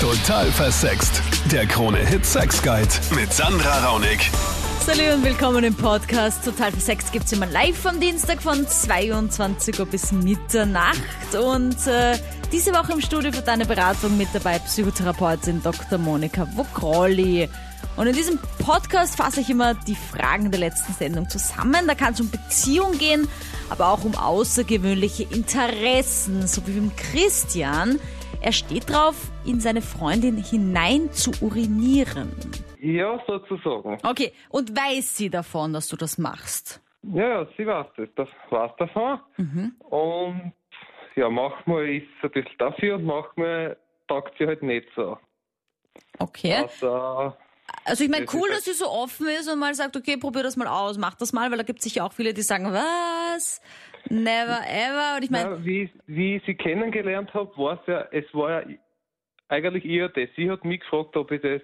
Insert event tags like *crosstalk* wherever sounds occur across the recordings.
Total versext. Der Krone-Hit Sex Guide mit Sandra Raunig. Salut und willkommen im Podcast. Total versext gibt's immer live am Dienstag von 22 Uhr bis Mitternacht. Und äh, diese Woche im Studio für deine Beratung mit dabei Psychotherapeutin Dr. Monika Wokrauli. Und in diesem Podcast fasse ich immer die Fragen der letzten Sendung zusammen. Da kann es um Beziehung gehen, aber auch um außergewöhnliche Interessen, so wie beim Christian. Er steht drauf, in seine Freundin hinein zu urinieren. Ja, sozusagen. Okay, und weiß sie davon, dass du das machst? Ja, ja, sie weiß das. Das weiß davon. Und ja, manchmal ist sie ein bisschen dafür und manchmal taugt sie halt nicht so. Okay. Also, Also ich meine, cool, dass sie so offen ist und mal sagt, okay, probier das mal aus, mach das mal, weil da gibt es sicher auch viele, die sagen, was? Never ever. Und ich meine, ja, wie, wie ich sie kennengelernt habe, war es ja, es war ja eigentlich eher das. Sie hat mich gefragt, ob ich das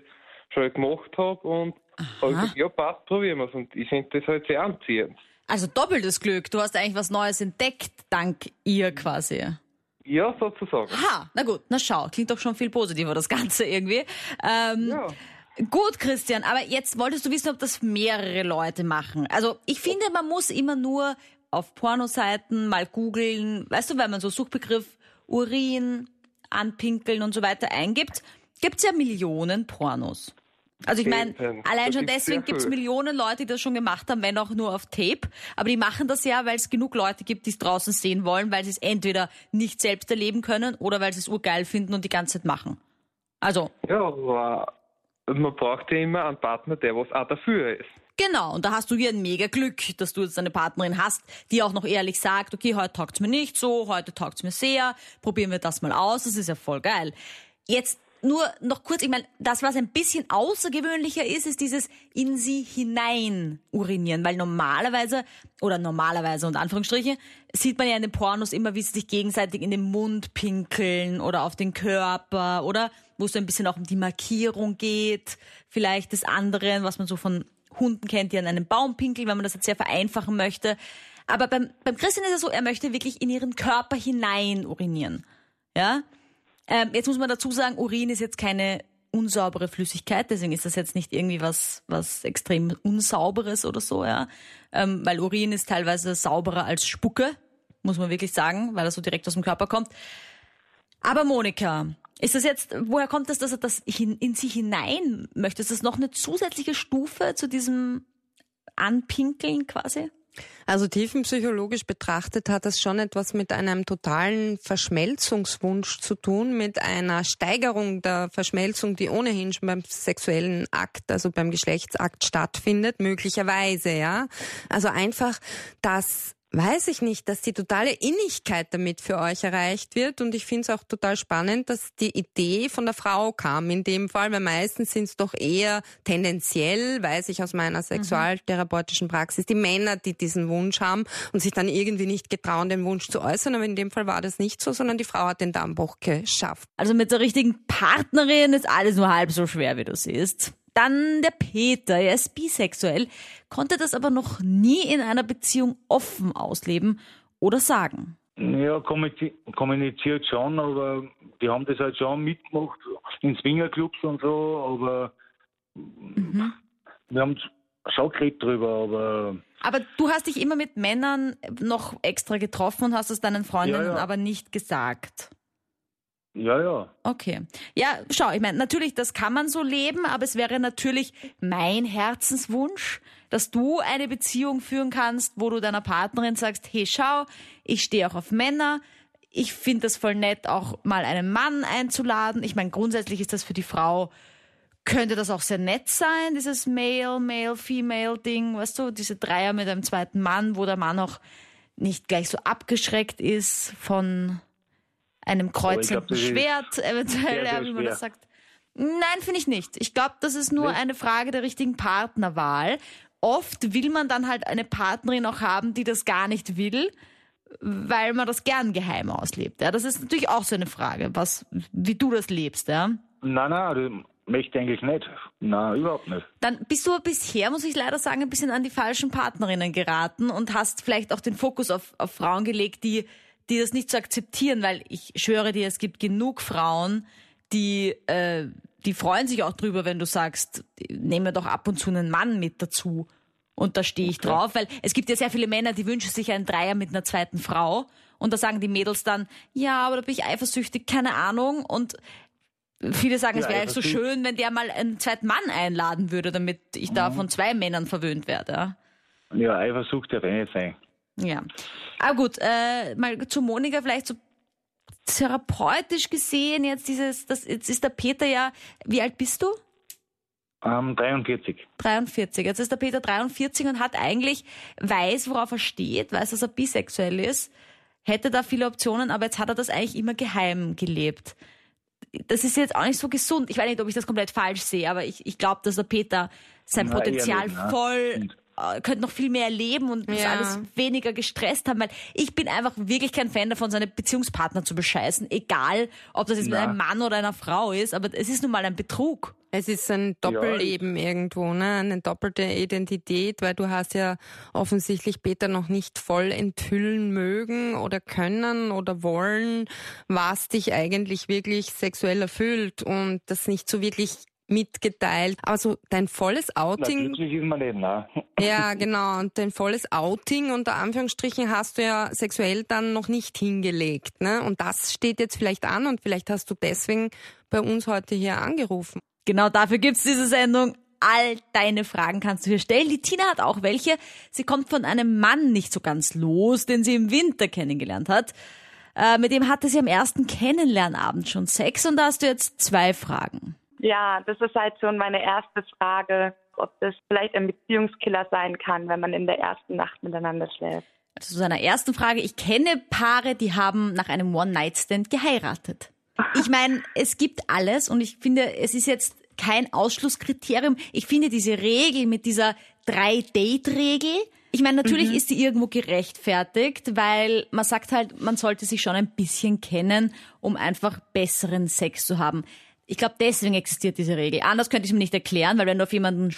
schon gemacht habe und habe gesagt, ja, passt, probieren wir es. Und ich finde das halt sehr anziehend. also doppeltes Glück. Du hast eigentlich was Neues entdeckt, dank ihr quasi. Ja, sozusagen. Ha, na gut, na schau, klingt doch schon viel positiver, das Ganze irgendwie. Ähm, Ja. Gut, Christian, aber jetzt wolltest du wissen, ob das mehrere Leute machen. Also ich finde, man muss immer nur auf Pornoseiten mal googeln, weißt du, wenn man so Suchbegriff Urin, Anpinkeln und so weiter eingibt, gibt's ja Millionen Pornos. Also ich meine, allein schon deswegen gibt's viel. Millionen Leute, die das schon gemacht haben, wenn auch nur auf Tape. Aber die machen das ja, weil es genug Leute gibt, die es draußen sehen wollen, weil sie es entweder nicht selbst erleben können oder weil sie es urgeil finden und die ganze Zeit machen. Also, Ja, aber man braucht ja immer einen Partner, der was auch dafür ist. Genau, und da hast du hier ein mega Glück, dass du jetzt eine Partnerin hast, die auch noch ehrlich sagt, okay, heute taugt's mir nicht so, heute taugt's mir sehr, probieren wir das mal aus, das ist ja voll geil. Jetzt nur noch kurz, ich meine, das, was ein bisschen außergewöhnlicher ist, ist dieses in sie hinein urinieren, weil normalerweise, oder normalerweise und Anführungsstriche, sieht man ja in den Pornos immer, wie sie sich gegenseitig in den Mund pinkeln oder auf den Körper oder wo es so ein bisschen auch um die Markierung geht, vielleicht des anderen, was man so von Hunden kennt, die an einem Baum pinkeln, wenn man das jetzt sehr vereinfachen möchte. Aber beim, beim Christian ist es so, er möchte wirklich in ihren Körper hinein urinieren. Ja? Ähm, jetzt muss man dazu sagen, Urin ist jetzt keine unsaubere Flüssigkeit, deswegen ist das jetzt nicht irgendwie was, was extrem unsauberes oder so, ja. Ähm, weil Urin ist teilweise sauberer als Spucke, muss man wirklich sagen, weil er so direkt aus dem Körper kommt. Aber Monika, ist das jetzt, woher kommt das, dass er das hin, in sie hinein möchte? Ist das noch eine zusätzliche Stufe zu diesem Anpinkeln quasi? Also tiefenpsychologisch betrachtet hat das schon etwas mit einem totalen Verschmelzungswunsch zu tun, mit einer Steigerung der Verschmelzung, die ohnehin schon beim sexuellen Akt, also beim Geschlechtsakt stattfindet, möglicherweise, ja. Also einfach, dass weiß ich nicht, dass die totale Innigkeit damit für euch erreicht wird. Und ich finde es auch total spannend, dass die Idee von der Frau kam in dem Fall, weil meistens sind es doch eher tendenziell, weiß ich aus meiner sexualtherapeutischen Praxis, die Männer, die diesen Wunsch haben und sich dann irgendwie nicht getrauen, den Wunsch zu äußern. Aber in dem Fall war das nicht so, sondern die Frau hat den Dammbruch geschafft. Also mit der richtigen Partnerin ist alles nur halb so schwer, wie du siehst. Dann der Peter, er ist bisexuell, konnte das aber noch nie in einer Beziehung offen ausleben oder sagen. Ja, kommuniziert, schon, aber die haben das halt schon mitgemacht in Swingerclubs und so, aber wir haben schon geredet drüber, aber Aber du hast dich immer mit Männern noch extra getroffen und hast es deinen Freundinnen Ja, ja. aber nicht gesagt. Ja, ja. Okay. Ja, schau, ich meine, natürlich, das kann man so leben, aber es wäre natürlich mein Herzenswunsch, dass du eine Beziehung führen kannst, wo du deiner Partnerin sagst, hey, schau, ich stehe auch auf Männer. Ich finde das voll nett, auch mal einen Mann einzuladen. Ich meine, grundsätzlich ist das für die Frau, könnte das auch sehr nett sein, dieses Male, Male, Female Ding, weißt du, diese Dreier mit einem zweiten Mann, wo der Mann auch nicht gleich so abgeschreckt ist von einem kreuzenden Schwert, eventuell, sehr, sehr wie man das sagt. Nein, finde ich nicht. Ich glaube, das ist nur Nicht? eine Frage der richtigen Partnerwahl. Oft will man dann halt eine Partnerin auch haben, die das gar nicht will, weil man das gern geheim auslebt. Ja, das ist natürlich auch so eine Frage, was, wie du das lebst, ja. Nein, nein, möchte ich eigentlich nicht. Nein, überhaupt nicht. Dann bist du bisher, muss ich leider sagen, ein bisschen an die falschen Partnerinnen geraten und hast vielleicht auch den Fokus auf, auf Frauen gelegt, die, die das nicht so akzeptieren, weil ich schwöre dir, es gibt genug Frauen, die, äh, die freuen sich auch drüber, wenn du sagst, nehmen wir doch ab und zu einen Mann mit dazu. Und da stehe ich okay. drauf, weil es gibt ja sehr viele Männer, die wünschen sich einen Dreier mit einer zweiten Frau. Und da sagen die Mädels dann, ja, aber da bin ich eifersüchtig, keine Ahnung. Und viele sagen, ja, es wäre so schön, wenn der mal einen zweiten Mann einladen würde, damit ich mhm. da von zwei Männern verwöhnt werde. Ja, Eifersucht darf eh nicht sein. Ja. Aber gut, äh, mal zu Monika vielleicht so therapeutisch gesehen jetzt dieses, das, jetzt ist der Peter ja, wie alt bist du? Ähm, 43. 43. Jetzt ist der Peter 43 und hat eigentlich, weiß, worauf er steht, weiß, dass er bisexuell ist, hätte da viele Optionen, aber jetzt hat er das eigentlich immer geheim gelebt. Das ist jetzt auch nicht so gesund. Ich weiß nicht, ob ich das komplett falsch sehe, aber ich, ich glaube, dass der Peter sein Na, Potenzial ehrlich, voll könnte noch viel mehr erleben und ja. alles weniger gestresst haben, weil ich bin einfach wirklich kein Fan davon, seine Beziehungspartner zu bescheißen, egal ob das jetzt Na. mit einem Mann oder einer Frau ist, aber es ist nun mal ein Betrug. Es ist ein Doppelleben ja. irgendwo, ne? eine doppelte Identität, weil du hast ja offensichtlich Peter noch nicht voll enthüllen mögen oder können oder wollen, was dich eigentlich wirklich sexuell erfüllt und das nicht so wirklich mitgeteilt. Also dein volles Outing. Na, ist man nicht, ne? Ja, *laughs* genau. Und dein volles Outing unter Anführungsstrichen hast du ja sexuell dann noch nicht hingelegt. Ne? Und das steht jetzt vielleicht an und vielleicht hast du deswegen bei uns heute hier angerufen. Genau dafür gibt's diese Sendung. All deine Fragen kannst du hier stellen. Die Tina hat auch welche. Sie kommt von einem Mann nicht so ganz los, den sie im Winter kennengelernt hat. Äh, mit dem hatte sie am ersten Kennenlernabend schon Sex und da hast du jetzt zwei Fragen. Ja, das ist halt schon meine erste Frage, ob das vielleicht ein Beziehungskiller sein kann, wenn man in der ersten Nacht miteinander schläft. Also zu seiner ersten Frage. Ich kenne Paare, die haben nach einem One-Night-Stand geheiratet. Ich meine, es gibt alles und ich finde, es ist jetzt kein Ausschlusskriterium. Ich finde diese Regel mit dieser Drei-Date-Regel, ich meine, natürlich mhm. ist die irgendwo gerechtfertigt, weil man sagt halt, man sollte sich schon ein bisschen kennen, um einfach besseren Sex zu haben. Ich glaube, deswegen existiert diese Regel. Anders könnte ich es mir nicht erklären, weil wenn du auf jemanden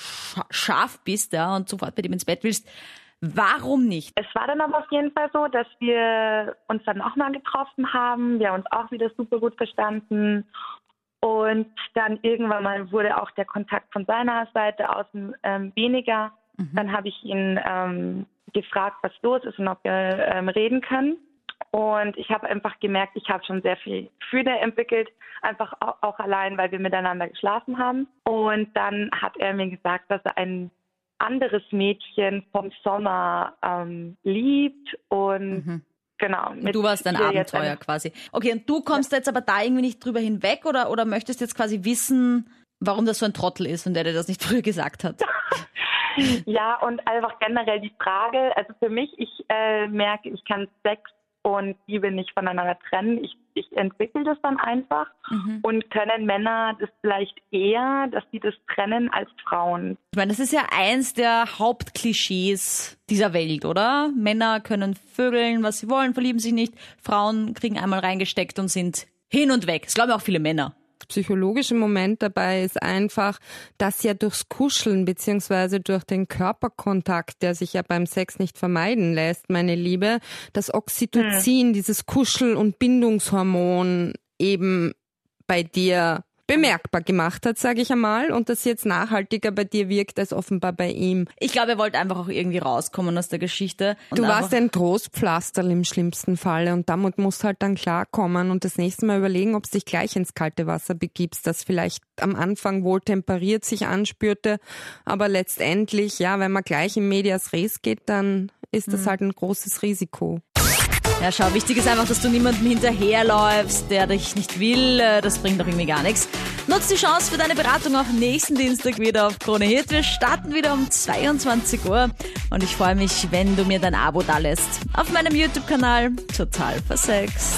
scharf bist ja, und sofort bei dem ins Bett willst, warum nicht? Es war dann aber auf jeden Fall so, dass wir uns dann auch mal getroffen haben. Wir haben uns auch wieder super gut verstanden. Und dann irgendwann mal wurde auch der Kontakt von seiner Seite aus ähm, weniger. Mhm. Dann habe ich ihn ähm, gefragt, was los ist und ob wir ähm, reden können. Und ich habe einfach gemerkt, ich habe schon sehr viel Gefühle entwickelt, einfach auch, allein, weil wir miteinander geschlafen haben. Und dann hat er mir gesagt, dass er ein anderes Mädchen vom Sommer ähm, liebt und mhm. Genau. du warst ein Abenteuer quasi. Okay, und du kommst ja. jetzt aber da irgendwie nicht drüber hinweg oder, oder möchtest jetzt quasi wissen, warum das so ein Trottel ist und der dir das nicht *laughs* früher gesagt hat? *laughs* ja, und einfach generell die Frage, also für mich, ich äh, merke, ich kann Sex und Liebe nicht voneinander trennen. Ich, ich entwickle das dann einfach mhm. und können Männer das vielleicht eher, dass sie das trennen als Frauen. Ich meine, das ist ja eins der Hauptklischees dieser Welt, oder? Männer können vögeln, was sie wollen, verlieben sich nicht. Frauen kriegen einmal reingesteckt und sind hin und weg. Das glauben auch viele Männer psychologische Moment dabei ist einfach, dass ja durchs Kuscheln beziehungsweise durch den Körperkontakt, der sich ja beim Sex nicht vermeiden lässt, meine Liebe, das Oxytocin, hm. dieses Kuschel- und Bindungshormon eben bei dir bemerkbar gemacht hat, sage ich einmal, und das jetzt nachhaltiger bei dir wirkt als offenbar bei ihm. Ich glaube, er wollte einfach auch irgendwie rauskommen aus der Geschichte. Du warst ein Trostpflaster im schlimmsten Falle und damit musst halt dann klarkommen und das nächste Mal überlegen, ob du dich gleich ins kalte Wasser begibst, das vielleicht am Anfang wohl temperiert sich anspürte, aber letztendlich, ja, wenn man gleich im Medias Res geht, dann ist das mhm. halt ein großes Risiko. Ja, schau, wichtig ist einfach, dass du niemandem hinterherläufst, der dich nicht will. Äh, das bringt doch irgendwie gar nichts. Nutz die Chance für deine Beratung auch nächsten Dienstag wieder auf Krone Hit. Wir starten wieder um 22 Uhr und ich freue mich, wenn du mir dein Abo da lässt. Auf meinem YouTube-Kanal Total Versext.